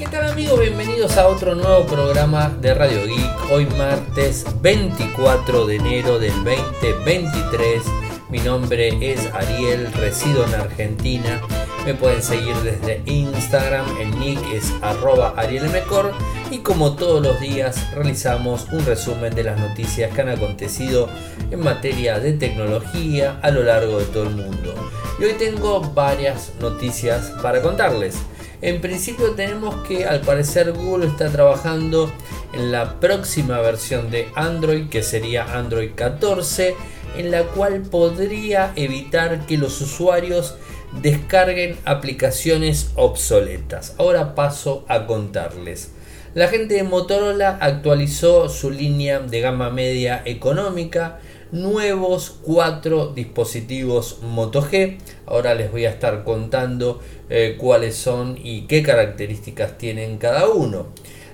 ¿Qué tal amigos? Bienvenidos a otro nuevo programa de Radio Geek. Hoy martes 24 de enero del 2023. Mi nombre es Ariel, resido en Argentina. Me pueden seguir desde Instagram, el nick es arroba arielmcor y como todos los días realizamos un resumen de las noticias que han acontecido en materia de tecnología a lo largo de todo el mundo. Y hoy tengo varias noticias para contarles. En principio tenemos que al parecer Google está trabajando en la próxima versión de Android que sería Android 14 en la cual podría evitar que los usuarios descarguen aplicaciones obsoletas. Ahora paso a contarles. La gente de Motorola actualizó su línea de gama media económica, nuevos cuatro dispositivos Moto G. Ahora les voy a estar contando eh, cuáles son y qué características tienen cada uno.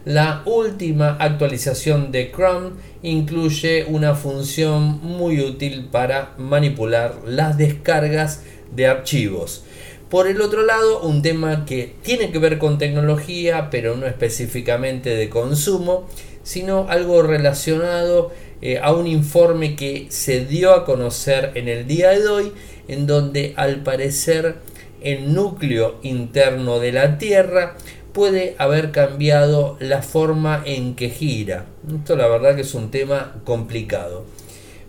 La última actualización de Chrome incluye una función muy útil para manipular las descargas de archivos. Por el otro lado, un tema que tiene que ver con tecnología, pero no específicamente de consumo, sino algo relacionado eh, a un informe que se dio a conocer en el día de hoy, en donde al parecer el núcleo interno de la Tierra puede haber cambiado la forma en que gira. Esto la verdad que es un tema complicado.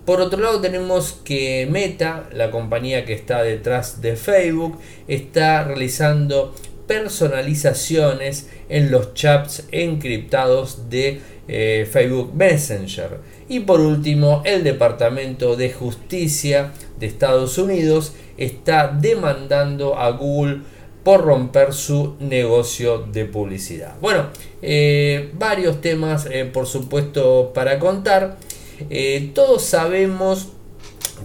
Por otro lado tenemos que Meta, la compañía que está detrás de Facebook, está realizando personalizaciones en los chats encriptados de eh, Facebook Messenger. Y por último, el Departamento de Justicia de Estados Unidos está demandando a Google por romper su negocio de publicidad. Bueno, eh, varios temas eh, por supuesto para contar. Eh, todos sabemos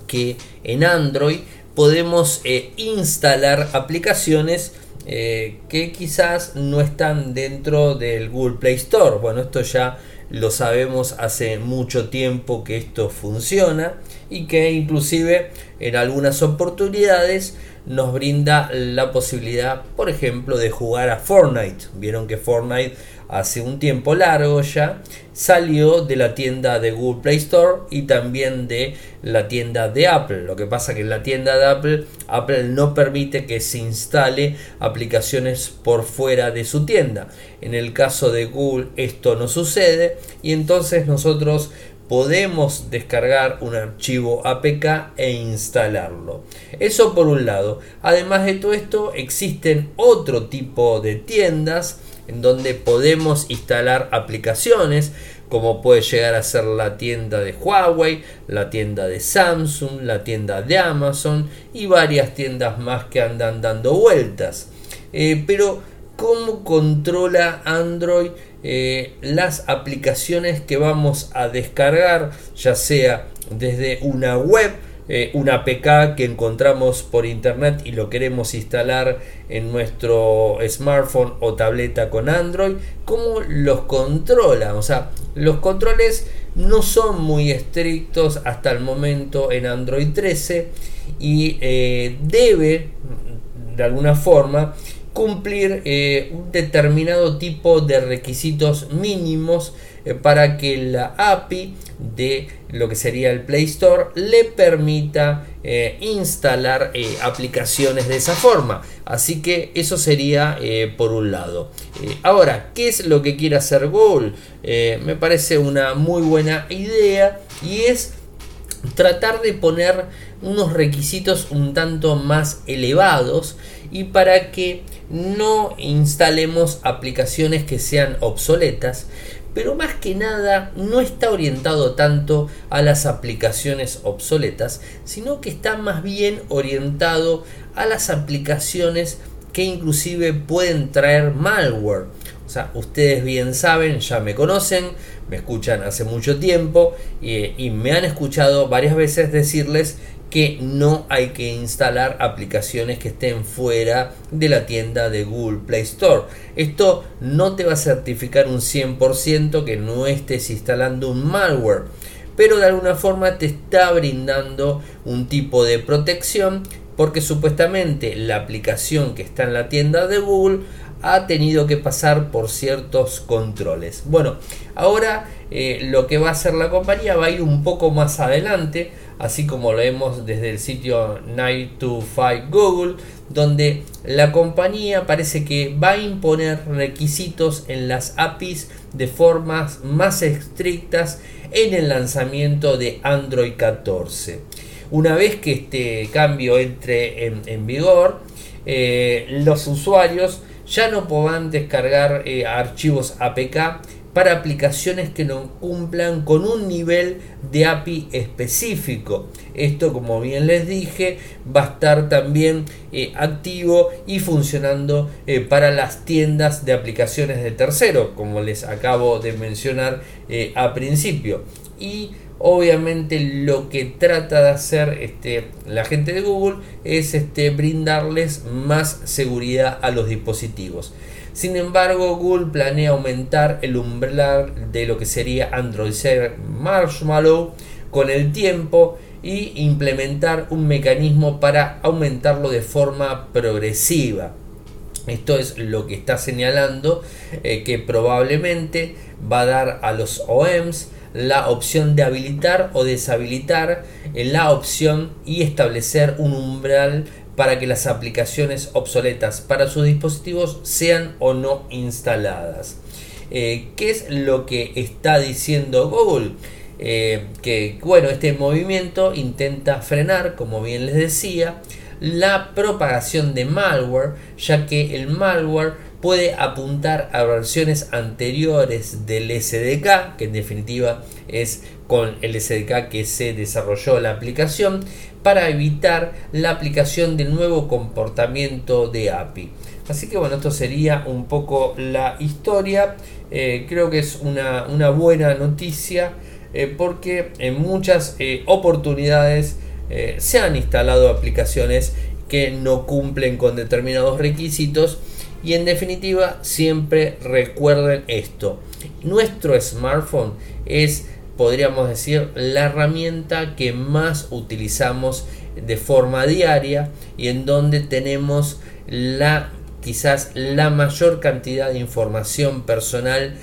que en Android podemos instalar aplicaciones que quizás no están dentro del Google Play Store. Bueno, esto ya lo sabemos hace mucho tiempo que esto funciona y que inclusive en algunas oportunidades nos brinda la posibilidad, por ejemplo, de jugar a Fortnite. Vieron que Fortnite hace un tiempo largo ya salió de la tienda de Google Play Store y también de la tienda de Apple. Lo que pasa que en la tienda de Apple, Apple no permite que se instale aplicaciones por fuera de su tienda. En el caso de Google esto no sucede y entonces nosotros podemos descargar un archivo APK e instalarlo. Eso por un lado. Además de todo esto, existen otro tipo de tiendas en donde podemos instalar aplicaciones como puede llegar a ser la tienda de Huawei, la tienda de Samsung, la tienda de Amazon y varias tiendas más que andan dando vueltas. Eh, pero, ¿cómo controla Android eh, las aplicaciones que vamos a descargar, ya sea desde una web, eh, una APK que encontramos por internet y lo queremos instalar en nuestro smartphone o tableta con Android, ¿cómo los controla? O sea, los controles no son muy estrictos hasta el momento en Android 13 y eh, debe de alguna forma cumplir eh, un determinado tipo de requisitos mínimos eh, para que la API de lo que sería el Play Store le permita eh, instalar aplicaciones de esa forma. Así que eso sería por un lado. ahora, ¿qué es lo que quiere hacer Google? me parece una muy buena idea y es tratar de poner unos requisitos un tanto más elevados y para que no instalemos aplicaciones que sean obsoletas, pero más que nada no está orientado tanto a las aplicaciones obsoletas, sino que está más bien orientado a las aplicaciones que inclusive pueden traer malware. O sea, ustedes bien saben, ya me conocen, me escuchan hace mucho tiempo y, y me han escuchado varias veces decirles que no hay que instalar aplicaciones que estén fuera de la tienda de Google Play Store. Esto no te va a certificar un 100% que no estés instalando un malware, pero de alguna forma te está brindando un tipo de protección porque supuestamente la aplicación que está en la tienda de Google ha tenido que pasar por ciertos controles. Bueno, ahora eh, lo que va a hacer la compañía va a ir un poco más adelante, así como lo vemos desde el sitio 925 Google, donde la compañía parece que va a imponer requisitos en las APIs de formas más estrictas en el lanzamiento de Android 14. Una vez que este cambio entre en, vigor, eh, los usuarios ya no podrán descargar eh, archivos APK para aplicaciones que no cumplan con un nivel de API específico. Esto, como bien les dije, va a estar también eh, activo y funcionando eh, para las tiendas de aplicaciones de tercero, como les acabo de mencionar eh, a principio. Y obviamente lo que trata de hacer este, la gente de Google es este, brindarles más seguridad a los dispositivos. Sin embargo, Google planea aumentar el umbral de lo que sería Android Marshmallow con el tiempo y implementar un mecanismo para aumentarlo de forma progresiva. Esto es lo que está señalando eh, que probablemente va a dar a los OEMs la opción de habilitar o deshabilitar eh, la opción y establecer un umbral para que las aplicaciones obsoletas para sus dispositivos sean o no instaladas. Eh, ¿Qué es lo que está diciendo Google? Eh, que bueno, este movimiento intenta frenar, como bien les decía, la propagación de malware, ya que el malware puede apuntar a versiones anteriores del SDK, que en definitiva es con el SDK que se desarrolló la aplicación, para evitar la aplicación del nuevo comportamiento de API. Así que bueno, esto sería un poco la historia. Eh, creo que es una, buena noticia eh, porque en muchas eh, oportunidades se han instalado aplicaciones que no cumplen con determinados requisitos y en definitiva siempre recuerden esto. Nuestro smartphone es podríamos decir, la herramienta que más utilizamos de forma diaria y en donde tenemos la quizás la mayor cantidad de información personal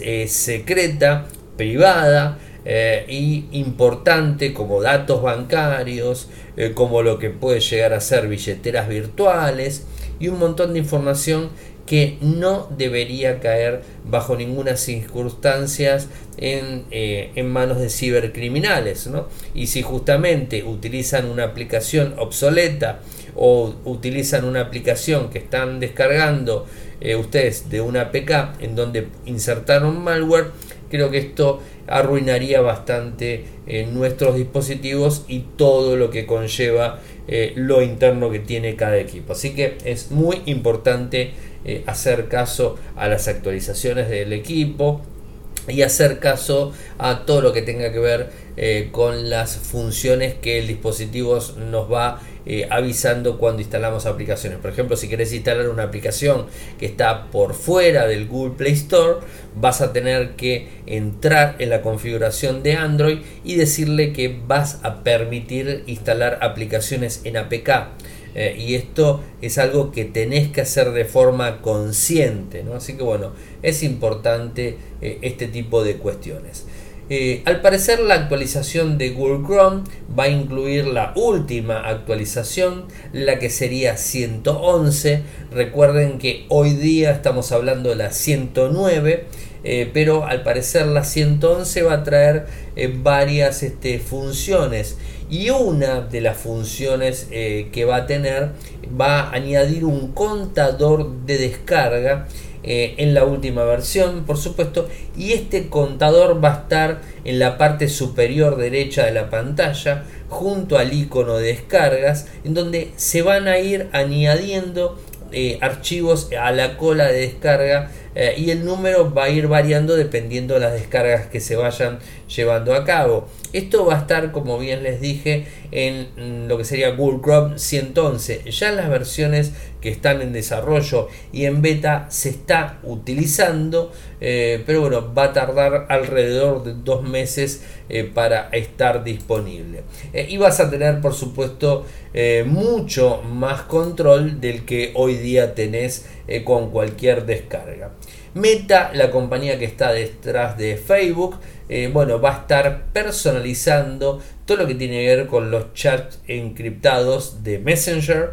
eh, secreta, privada e y importante como datos bancarios, eh, como lo que puede llegar a ser billeteras virtuales y un montón de información que no debería caer bajo ninguna circunstancia en, eh, en, manos de cibercriminales. ¿no? Y si justamente utilizan una aplicación obsoleta o utilizan una aplicación que están descargando eh, ustedes de una APK en donde insertaron malware, creo que esto arruinaría bastante eh, nuestros dispositivos y todo lo que conlleva lo interno que tiene cada equipo. Así que es muy importante eh, hacer caso a las actualizaciones del equipo y hacer caso a todo lo que tenga que ver eh, con las funciones que el dispositivo nos va eh, avisando cuando instalamos aplicaciones. Por ejemplo, si querés instalar una aplicación que está por fuera del Google Play Store, vas a tener que entrar en la configuración de Android y decirle que vas a permitir instalar aplicaciones en APK. Eh, y esto es algo que tenés que hacer de forma consciente, ¿no? Así que bueno, es importante eh, este tipo de cuestiones. Eh, al parecer la actualización de Google Chrome va a incluir la última actualización, la que sería 111. Recuerden que hoy día estamos hablando de la 109. pero al parecer la 111 va a traer varias este, funciones y una de las funciones eh, que va a tener va a añadir un contador de descarga eh, en la última versión por supuesto y este contador va a estar en la parte superior derecha de la pantalla junto al icono de descargas en donde se van a ir añadiendo eh, archivos a la cola de descarga eh, y el número va a ir variando dependiendo de las descargas que se vayan llevando a cabo. Esto va a estar, como bien les dije, en lo que sería Google Chrome 111. Ya en las versiones que están en desarrollo y en beta se está utilizando, eh, pero bueno, va a tardar alrededor de dos meses eh, para estar disponible. y vas a tener, por supuesto, mucho más control del que hoy día tenés con cualquier descarga. Meta, la compañía que está detrás de Facebook, eh, bueno, va a estar personalizando todo lo que tiene que ver con los chats encriptados de Messenger.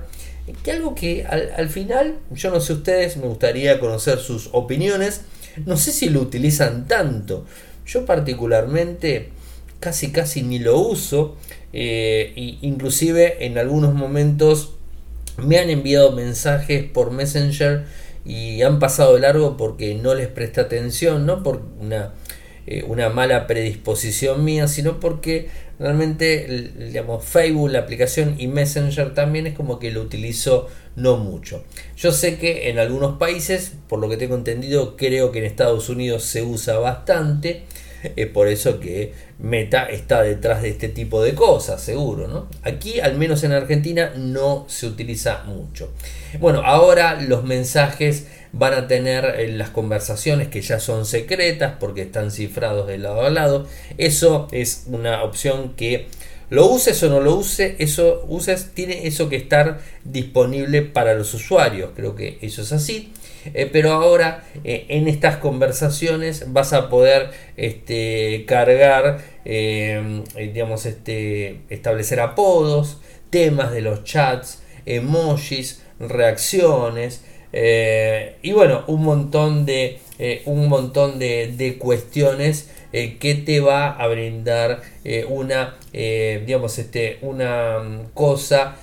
Que algo que al, final, yo no sé ustedes, me gustaría conocer sus opiniones. No sé si lo utilizan tanto. Yo particularmente casi casi ni lo uso. Eh, inclusive en algunos momentos me han enviado mensajes por Messenger y han pasado de largo porque no les presta atención, no por una, eh, una mala predisposición mía, sino porque realmente digamos, Facebook, la aplicación y Messenger también es como que lo utilizo no mucho. Yo sé que en algunos países, por lo que tengo entendido, creo que en Estados Unidos se usa bastante. Es por eso que Meta está detrás de este tipo de cosas, seguro, ¿no? Aquí, al menos en Argentina, no se utiliza mucho. Bueno, ahora los mensajes van a tener eh, las conversaciones que ya son secretas porque están cifrados de lado a lado. Eso es una opción que lo uses o no lo uses, eso uses, tiene eso que estar disponible para los usuarios. Creo que eso es así. Eh, pero ahora eh, en estas conversaciones vas a poder este, cargar, digamos, este, establecer apodos, temas de los chats, emojis, reacciones, eh, y bueno, un montón de, eh, un montón de, cuestiones eh, que te va a brindar una, digamos, este, una mm, cosa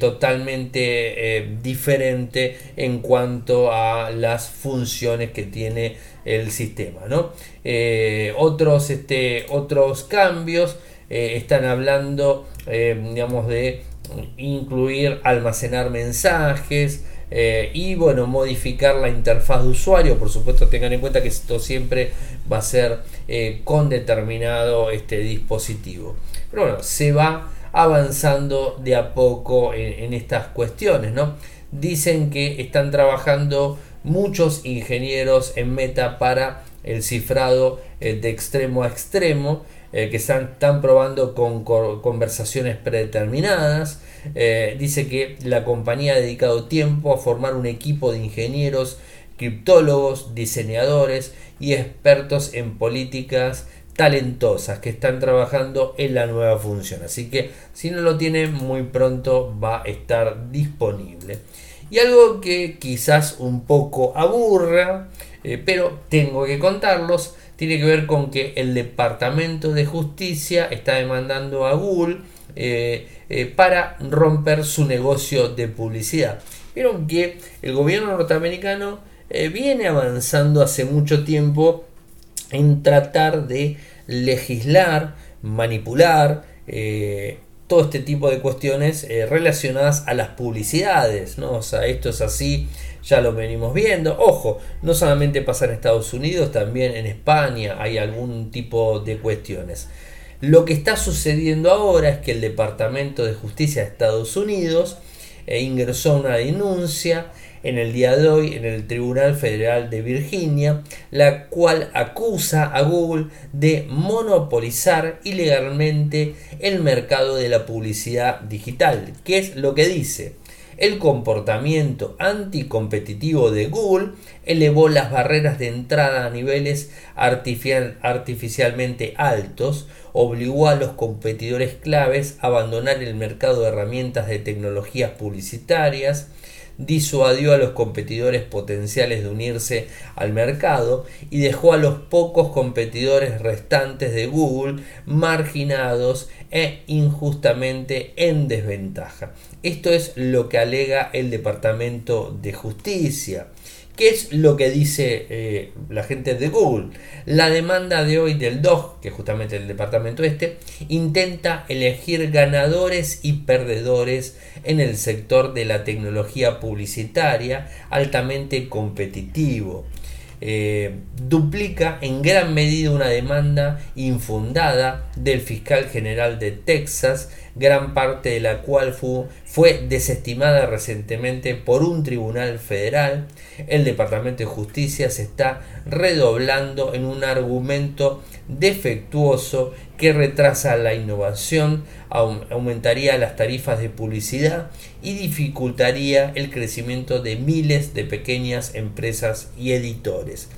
totalmente diferente en cuanto a las funciones que tiene el sistema. ¿no? otros, este, otros cambios están hablando, digamos, de incluir almacenar mensajes, eh, y bueno, modificar la interfaz de usuario. Por supuesto, tengan en cuenta que esto siempre va a ser eh, con determinado este dispositivo. Pero bueno, se va avanzando de a poco en, estas cuestiones, ¿no? Dicen que están trabajando muchos ingenieros en Meta para el cifrado eh, de extremo a extremo que están, están, probando con conversaciones predeterminadas eh, dice que la compañía ha dedicado tiempo a formar un equipo de ingenieros, criptólogos, diseñadores y expertos en políticas talentosas que están trabajando en la nueva función. Así que si no lo tienen, muy pronto va a estar disponible. Y algo que quizás un poco aburra, eh, pero tengo que contarlos, tiene que ver con que el Departamento de Justicia está demandando a Google eh, eh, para romper su negocio de publicidad. Vieron que el gobierno norteamericano eh, viene avanzando hace mucho tiempo en tratar de legislar, manipular, todo este tipo de cuestiones relacionadas a las publicidades, ¿no? Esto es así, ya lo venimos viendo. Ojo, no solamente pasa en Estados Unidos, también en España hay algún tipo de cuestiones. Lo que está sucediendo ahora es que el Departamento de Justicia de Estados Unidos eh, ingresó una denuncia en el día de hoy en el Tribunal Federal de Virginia, la cual acusa a Google de monopolizar ilegalmente el mercado de la publicidad digital. ¿Qué es lo que dice? El comportamiento anticompetitivo de Google elevó las barreras de entrada a niveles artificialmente altos, obligó a los competidores claves a abandonar el mercado de herramientas de tecnologías publicitarias, disuadió a los competidores potenciales de unirse al mercado y dejó a los pocos competidores restantes de Google marginados e injustamente en desventaja. Esto es lo que alega el Departamento de Justicia. ¿Qué es lo que dice eh, la gente de Google? La demanda de hoy del DOG, que es justamente el departamento este, intenta elegir ganadores y perdedores en el sector de la tecnología publicitaria altamente competitivo. eh, duplica en gran medida una demanda infundada del fiscal general de Texas, gran parte de la cual fue, fue desestimada recientemente por un tribunal federal. El Departamento de Justicia se está redoblando en un argumento defectuoso que retrasa la innovación, aumentaría las tarifas de publicidad y dificultaría el crecimiento de miles de pequeñas empresas y editores.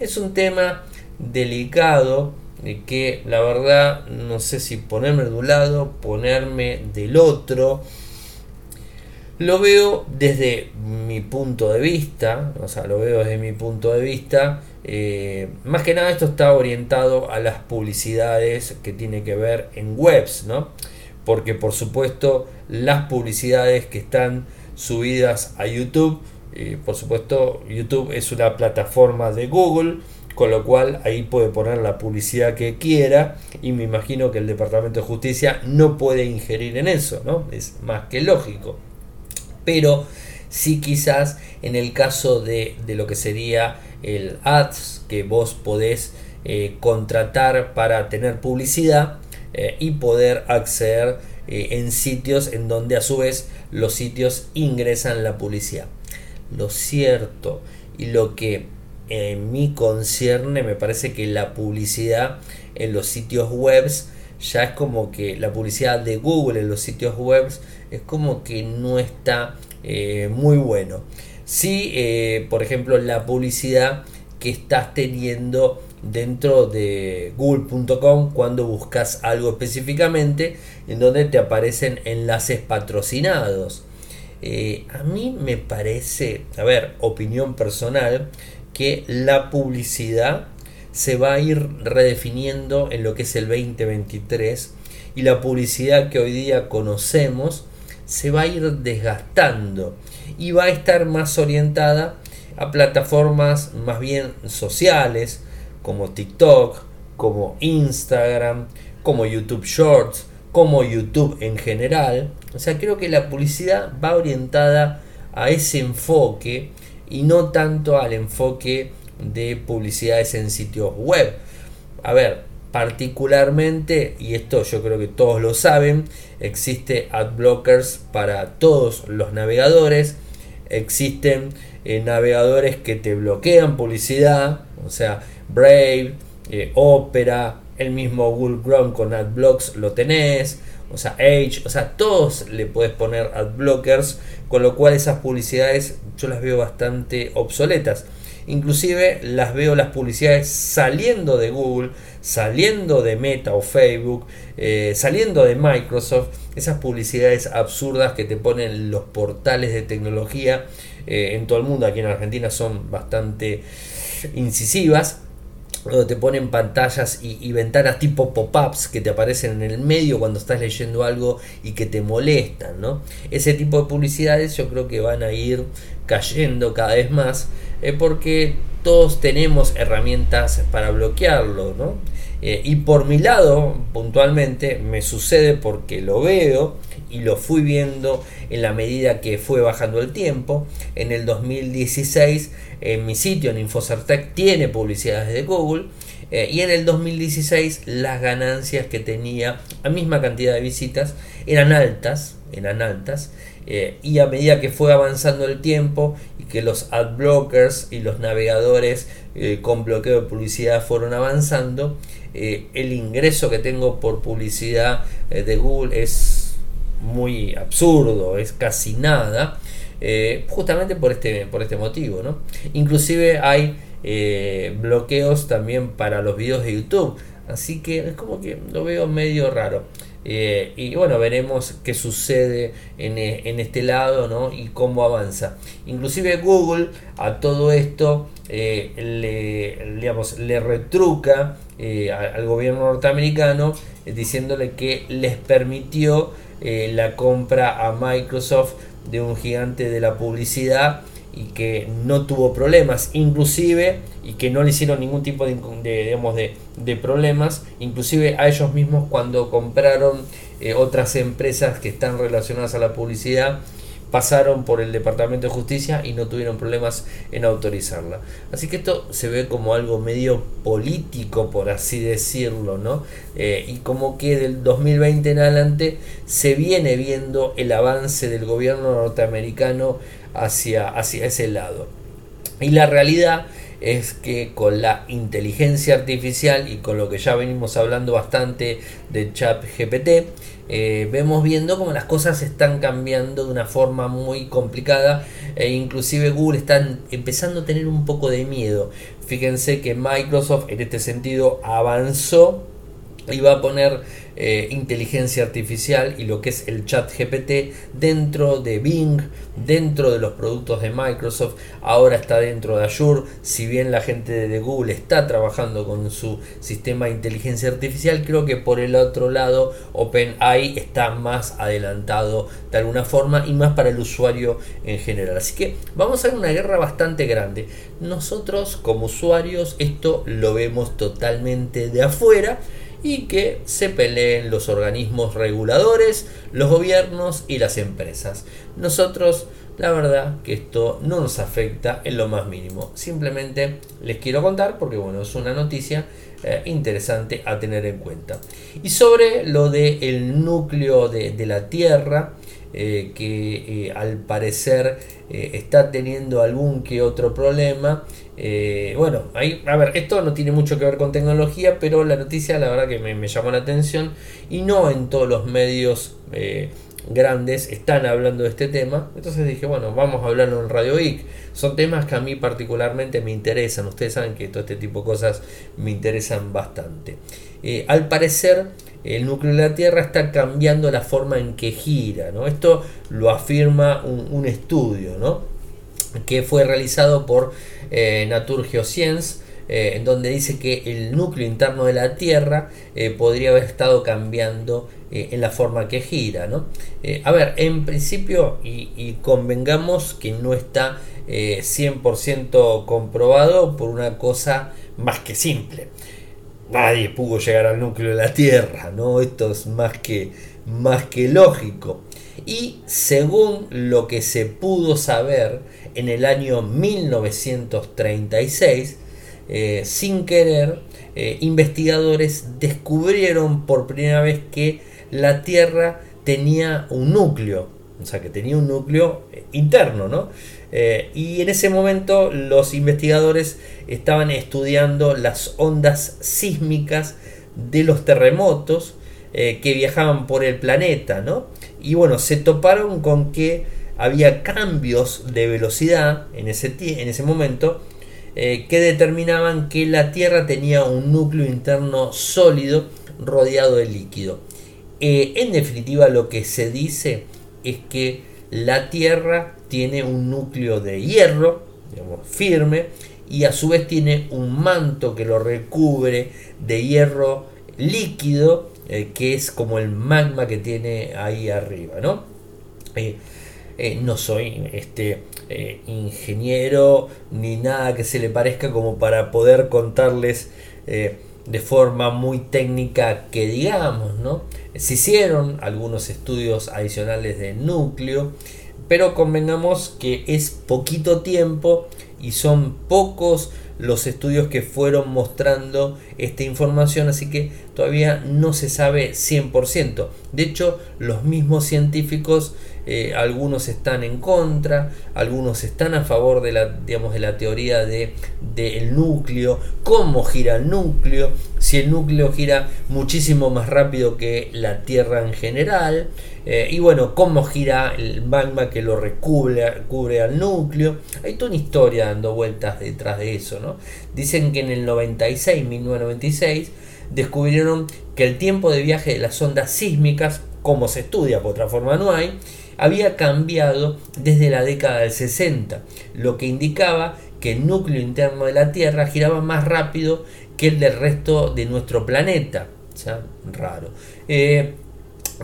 Es un tema delicado eh, que la verdad no sé si ponerme de un lado, ponerme del otro. Lo veo desde mi punto de vista, o sea, lo veo desde mi punto de vista. Eh, más que nada esto está orientado a las publicidades que tiene que ver en webs, ¿no? Porque por supuesto las publicidades que están subidas a YouTube, eh, por supuesto YouTube es una plataforma de Google, con lo cual ahí puede poner la publicidad que quiera y me imagino que el Departamento de Justicia no puede ingerir en eso, ¿no? Es más que lógico. Pero sí quizás en el caso de, lo que sería el ads que vos podés eh, contratar para tener publicidad eh, y poder acceder eh, en sitios en donde a su vez los sitios ingresan la publicidad. Lo cierto y lo que en mi concierne me parece que la publicidad en los sitios webs ya es como que la publicidad de Google en los sitios webs es como que no está eh, muy bueno. Si, eh, por ejemplo, la publicidad que estás teniendo dentro de google.com cuando buscas algo específicamente en donde te aparecen enlaces patrocinados. Eh, a mí me parece, a ver, opinión personal, que la publicidad se va a ir redefiniendo en lo que es el 2023 y la publicidad que hoy día conocemos se va a ir desgastando y va a estar más orientada a plataformas más bien sociales como TikTok, como Instagram, como YouTube Shorts, como YouTube en general. O sea, creo que la publicidad va orientada a ese enfoque y no tanto al enfoque de publicidades en sitios web. A ver, particularmente, y esto yo creo que todos lo saben, existe ad blockers para todos los navegadores, existen eh, navegadores que te bloquean publicidad, o sea, Brave, eh, Opera, el mismo Google Chrome con adblocks lo tenés, o sea, Edge, o sea, todos le puedes poner adblockers, con lo cual esas publicidades yo las veo bastante obsoletas. Inclusive las veo las publicidades saliendo de Google, saliendo de Meta o Facebook, eh, saliendo de Microsoft, esas publicidades absurdas que te ponen los portales de tecnología eh, en todo el mundo, aquí en Argentina son bastante incisivas donde te ponen pantallas y, ventanas tipo pop-ups que te aparecen en el medio cuando estás leyendo algo y que te molestan, ¿no? Ese tipo de publicidades yo creo que van a ir cayendo cada vez más eh, porque todos tenemos herramientas para bloquearlo, ¿no? Eh, y por mi lado, puntualmente, me sucede porque lo veo y lo fui viendo en la medida que fue bajando el tiempo. En el 2016, en mi sitio, en Infocertec, tiene publicidades de Google. Eh, y en el 2016 las ganancias que tenía, la misma cantidad de visitas, eran altas, eran altas. Eh, y a medida que fue avanzando el tiempo y que los adblockers y los navegadores con bloqueo de publicidad fueron avanzando, eh, el ingreso que tengo por publicidad eh, de Google es muy absurdo, es casi nada, eh, justamente por este, por este motivo. ¿no? Inclusive hay bloqueos también para los videos de YouTube, así que es como que lo veo medio raro. y bueno, veremos qué sucede en, en, este lado ¿no? y cómo avanza. Inclusive Google a todo esto le, digamos, le retruca eh, al gobierno norteamericano eh, diciéndole que les permitió eh, la compra a Microsoft de un gigante de la publicidad y que no tuvo problemas, inclusive, y que no le hicieron ningún tipo de, de, de, problemas, inclusive a ellos mismos cuando compraron otras empresas que están relacionadas a la publicidad, pasaron por el Departamento de Justicia y no tuvieron problemas en autorizarla. Así que esto se ve como algo medio político, por así decirlo, ¿no? Eh, y como que del 2020 en adelante se viene viendo el avance del gobierno norteamericano hacia, hacia ese lado. Y la realidad es que con la inteligencia artificial y con lo que ya venimos hablando bastante de chat GPT, eh, vemos viendo cómo las cosas están cambiando de una forma muy complicada e inclusive Google está empezando a tener un poco de miedo. Fíjense que Microsoft en este sentido avanzó y va a poner eh, inteligencia artificial y lo que es el chat GPT dentro de Bing, dentro de los productos de Microsoft, ahora está dentro de Azure, si bien la gente de Google está trabajando con su sistema de inteligencia artificial, creo que por el otro lado OpenAI está más adelantado de alguna forma y más para el usuario en general. Así que vamos a ver una guerra bastante grande. Nosotros como usuarios esto lo vemos totalmente de afuera y que se peleen los organismos reguladores, los gobiernos y las empresas. Nosotros, la verdad que esto no nos afecta en lo más mínimo. Simplemente les quiero contar porque bueno, es una noticia eh, interesante a tener en cuenta. Y sobre lo del el núcleo de, de la Tierra, eh, que eh, al parecer está teniendo algún que otro problema. bueno, ahí, a ver, esto no tiene mucho que ver con tecnología, pero la noticia la verdad que me, llamó la atención y no en todos los medios grandes están hablando de este tema. Entonces dije, bueno, vamos a hablarlo en Radio Geek. Son temas que a mí particularmente me interesan. Ustedes saben que todo este tipo de cosas me interesan bastante. al parecer, el núcleo de la Tierra está cambiando la forma en que gira. ¿no? Esto lo afirma un, estudio ¿no? que fue realizado por eh, Natur Geoscience, eh, en donde dice que el núcleo interno de la Tierra eh, podría haber estado cambiando en la forma que gira. ¿no? a ver, en principio, y, convengamos que no está 100% comprobado por una cosa más que simple nadie pudo llegar al núcleo de la Tierra, ¿no? Esto es más que, más que lógico. Y según lo que se pudo saber en el año 1936, eh, sin querer, eh, investigadores descubrieron por primera vez que la Tierra tenía un núcleo, o sea, que tenía un núcleo eh, interno, ¿no? Eh, y en ese momento los investigadores estaban estudiando las ondas sísmicas de los terremotos eh, que viajaban por el planeta, ¿no? Y bueno, se toparon con que había cambios de velocidad en ese, en ese momento que determinaban que la Tierra tenía un núcleo interno sólido rodeado de líquido. En definitiva, lo que se dice es que la Tierra tiene un núcleo de hierro, firme, y a su vez tiene un manto que lo recubre de hierro líquido, eh, que es como el magma que tiene ahí arriba, ¿no? Eh, eh, no soy este ingeniero ni nada que se le parezca como para poder contarles de forma muy técnica que digamos, ¿no? Se hicieron algunos estudios adicionales de núcleo, pero convengamos que es poquito tiempo y son pocos los estudios que fueron mostrando esta información, así que todavía no se sabe 100%. De hecho, los mismos científicos eh, algunos están en contra, algunos están a favor de la, digamos, de la teoría de, del núcleo, cómo gira el núcleo, si el núcleo gira muchísimo más rápido que la Tierra en general, eh, y bueno, cómo gira el magma que lo recubre cubre al núcleo. Hay toda una historia dando vueltas detrás de eso, ¿no? Dicen que en el 96, 1996, descubrieron que el tiempo de viaje de las ondas sísmicas, como se estudia, por otra forma no hay, había cambiado desde la década del 60, lo que indicaba que el núcleo interno de la Tierra giraba más rápido que el del resto de nuestro planeta. Sea, raro. Eh,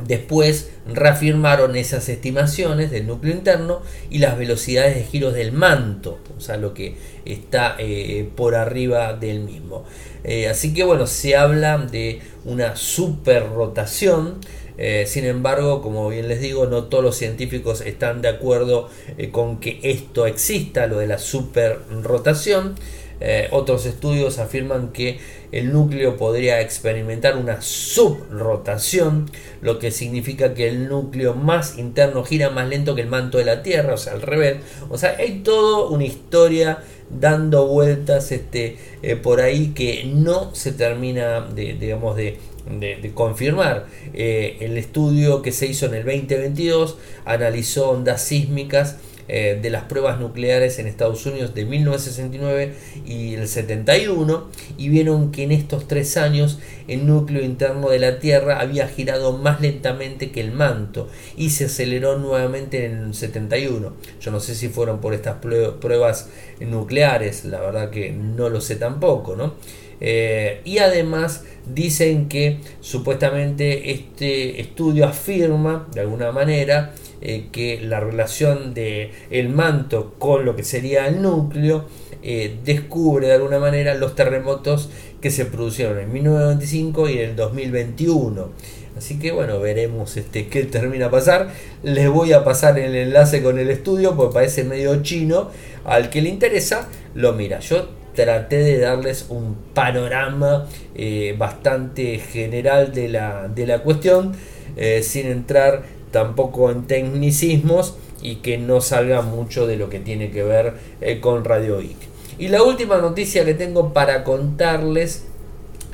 después reafirmaron esas estimaciones del núcleo interno y las velocidades de giros del manto, o sea, lo que está eh, por arriba del mismo. Eh, así que bueno, se habla de una super rotación Eh, sin embargo, como bien les digo, no todos los científicos están de acuerdo eh, con que esto exista, lo de la superrotación. Eh, otros estudios afirman que el núcleo podría experimentar una subrotación, lo que significa que el núcleo más interno gira más lento que el manto de la Tierra, o sea, al revés. O sea, hay toda una historia dando vueltas este, por ahí que no se termina de, digamos, de, de, confirmar. Eh, el estudio que se hizo en el 2022 analizó ondas sísmicas eh, de las pruebas nucleares en Estados Unidos de 1969 y el 71 y vieron que en estos tres años el núcleo interno de la Tierra había girado más lentamente que el manto y se aceleró nuevamente en el 71. Yo no sé si fueron por estas pruebas nucleares, la verdad que no lo sé tampoco, ¿no? Eh, y además dicen que supuestamente este estudio afirma de alguna manera eh, que la relación de el manto con lo que sería el núcleo eh, descubre de alguna manera los terremotos que se produjeron en 1995 y en el 2021. Así que bueno, veremos este, qué termina pasar. Les voy a pasar el enlace con el estudio porque parece medio chino. Al que le interesa, lo mira. Yo traté de darles un panorama eh, bastante general de la, de la cuestión, eh, sin entrar tampoco en tecnicismos y que no salga mucho de lo que tiene que ver eh, con Radio Geek. Y la última noticia que tengo para contarles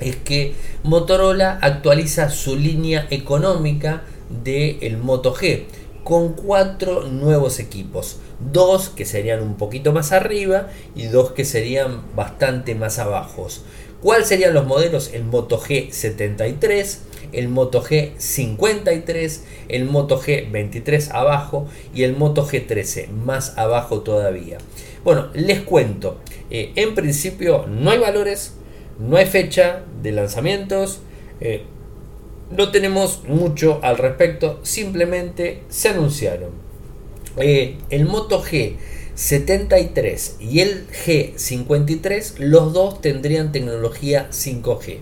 es que Motorola actualiza su línea económica del el Moto G con cuatro nuevos equipos dos que serían un poquito más arriba y dos que serían bastante más abajo. ¿Cuáles serían los modelos? El Moto G73, el Moto G53, el Moto G23 abajo y el Moto G13 más abajo todavía. Bueno, les cuento. Eh, en principio no hay valores, no hay fecha de lanzamientos. Eh, no tenemos mucho al respecto, simplemente se anunciaron. Eh, el Moto G73 y el G53, los dos tendrían tecnología 5G.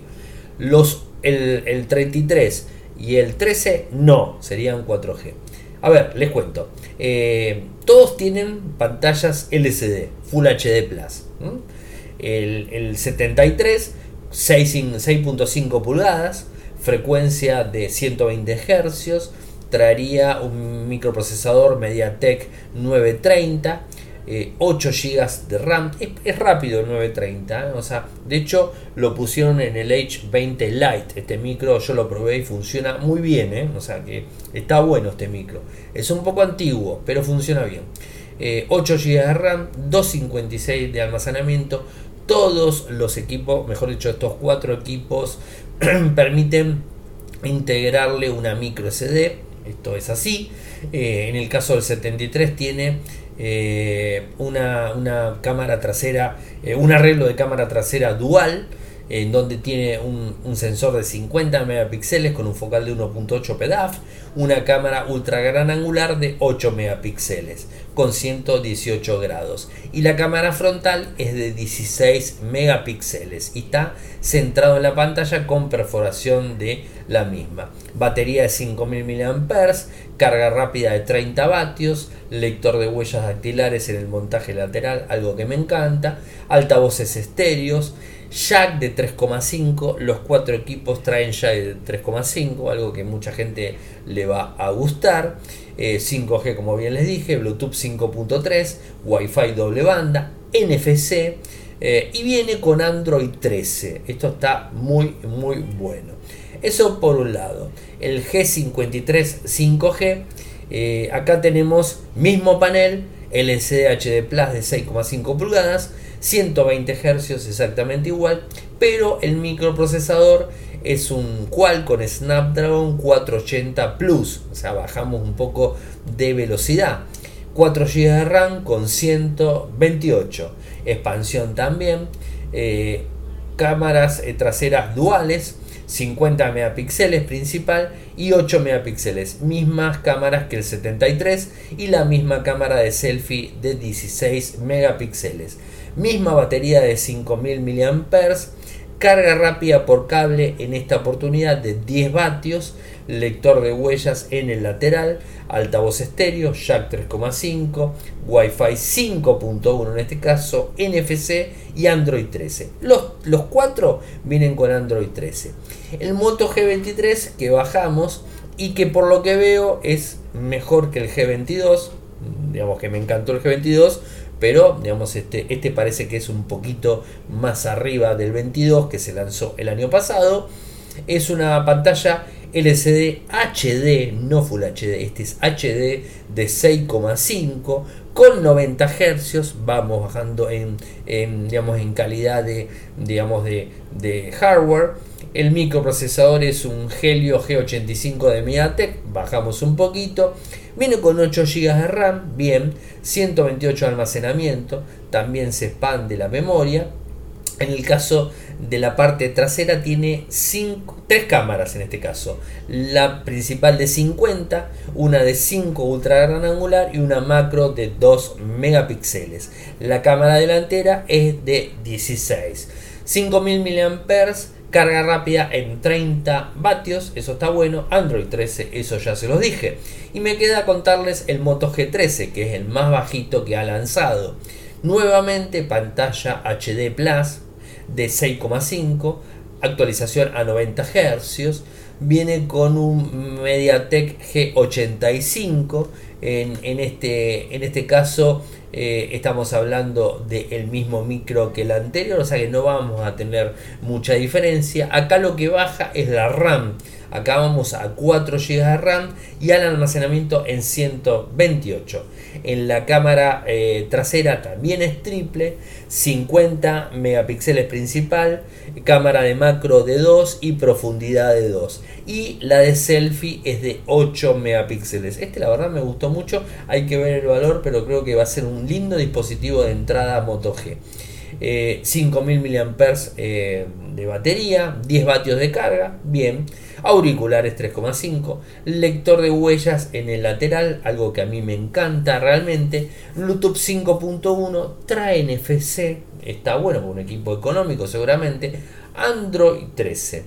Los, el, 33 y el 13 no, serían 4G. A ver, les cuento. Eh, todos tienen pantallas LCD, Full HD Plus. El, el, 73, 6.5 pulgadas, frecuencia de 120 Hz, traería un microprocesador MediaTek 930, 8 GB de RAM. Es, rápido el 930, ¿eh? o sea, de hecho lo pusieron en el H20 Lite. Este micro yo lo probé y funciona muy bien, ¿eh? o sea que está bueno este micro. Es un poco antiguo, pero funciona bien. 8 eh, GB de RAM, 256 de almacenamiento. Todos los equipos, mejor dicho, estos cuatro equipos permiten integrarle una micro SD esto es así. Eh, en el caso del 73 tiene eh, una, cámara trasera, eh, un arreglo de cámara trasera dual en donde tiene un, sensor de 50 megapíxeles con un focal de 1.8 PDAF, una cámara ultra gran angular de 8 megapíxeles con 118 grados y la cámara frontal es de 16 megapíxeles y está centrado en la pantalla con perforación de la misma. Batería de 5000 mAh, carga rápida de 30 vatios, lector de huellas dactilares en el montaje lateral, algo que me encanta, altavoces estéreos, jack de 3,5, los cuatro equipos traen jack de 3,5, algo que mucha gente le va a gustar. 5G eh, como bien les dije, Bluetooth 5.3, Wi-Fi doble banda, NFC eh, y viene con Android 13. Esto está muy muy bueno. Eso por un lado. El G53 5G. Eh, acá tenemos mismo panel, LCD HD Plus de 6,5 pulgadas 120 Hz exactamente igual, pero el microprocesador es un Qualcomm Snapdragon 480 Plus, o sea, bajamos un poco de velocidad. 4 GB de RAM con 128, expansión también, eh, cámaras eh, traseras duales, 50 megapíxeles principal y 8 megapíxeles, mismas cámaras que el 73 y la misma cámara de selfie de 16 megapíxeles misma batería de 5000 mAh, carga rápida por cable en esta oportunidad de 10 vatios, lector de huellas en el lateral, altavoz estéreo, jack 3,5, Wi-Fi 5.1 en este caso, NFC y Android 13. Los, los cuatro vienen con Android 13. El Moto G23 que bajamos y que por lo que veo es mejor que el G22, digamos que me encantó el G22, pero digamos este, este parece que es un poquito más arriba del 22 que se lanzó el año pasado. Es una pantalla LCD HD, no Full HD, este es HD de 6,5 con 90 Hz, vamos bajando en, digamos, en calidad de, digamos, de, de hardware. El microprocesador es un Helio G85 de MediaTek, bajamos un poquito. Viene con 8 GB de RAM, bien, 128 de almacenamiento, también se expande la memoria. En el caso de la parte trasera tiene tres cámaras en este caso. La principal de 50, una de 5 ultra gran angular y una macro de 2 megapíxeles. La cámara delantera es de 16. 5000 mAh, carga rápida en 30 vatios, eso está bueno. Android 13, eso ya se los dije. Y me queda contarles el Moto G13, que es el más bajito que ha lanzado. Nuevamente pantalla HD Plus de 6,5, actualización a 90 Hz, viene con un MediaTek G85, en, este, en este caso eh, estamos hablando del mismo micro que el anterior, o sea que no vamos a tener mucha diferencia. Acá lo que baja es la RAM. Acá vamos a 4 GB de RAM y al almacenamiento en 128. En la cámara eh, trasera también es triple, 50 megapíxeles principal, cámara de macro de 2 y profundidad de 2. Y la de selfie es de 8 megapíxeles. Este la verdad me gustó mucho, hay que ver el valor, pero creo que va a ser un lindo dispositivo de entrada Moto G. 5000 mAh de batería, 10 vatios de carga, bien auriculares 3,5, lector de huellas en el lateral, algo que a mí me encanta realmente, Bluetooth 5.1, trae NFC, está bueno con un equipo económico seguramente, Android 13.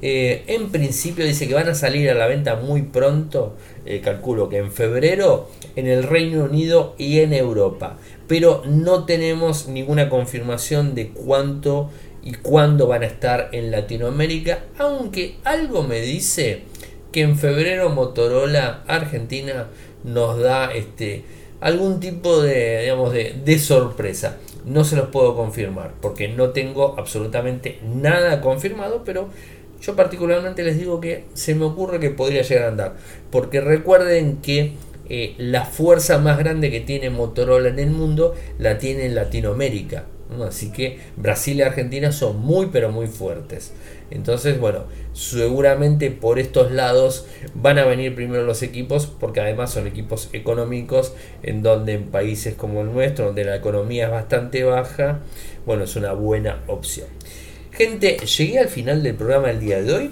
Eh, en principio dice que van a salir a la venta muy pronto, eh, calculo que en febrero, en el Reino Unido y en Europa. Pero no tenemos ninguna confirmación de cuánto y cuándo van a estar en Latinoamérica, aunque algo me dice que en febrero Motorola Argentina nos da este algún tipo de digamos de, sorpresa. No se los puedo confirmar porque no tengo absolutamente nada confirmado, pero yo particularmente les digo que se me ocurre que podría llegar a andar. Porque recuerden que eh, la fuerza más grande que tiene Motorola en el mundo la tiene en Latinoamérica. Así que Brasil y Argentina son muy pero muy fuertes. Entonces, bueno, seguramente por estos lados van a venir primero los equipos, porque además son equipos económicos, en donde en países como el nuestro, donde la economía es bastante baja, bueno, es una buena opción. Gente, llegué al final del programa del día de hoy.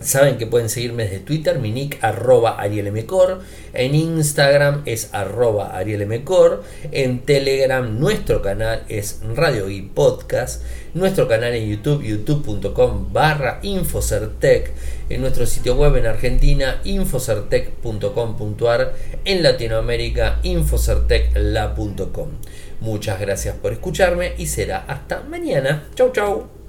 Saben que pueden seguirme desde Twitter, mi nick arroba arielmcor, en Instagram es arroba arielmcor, en Telegram nuestro canal es Radio y Podcast, nuestro canal en YouTube, youtube.com barra Infocertec, en nuestro sitio web en Argentina, infocertec.com.ar, en Latinoamérica, infocertecla.com. Muchas gracias por escucharme y será hasta mañana. Chau chau.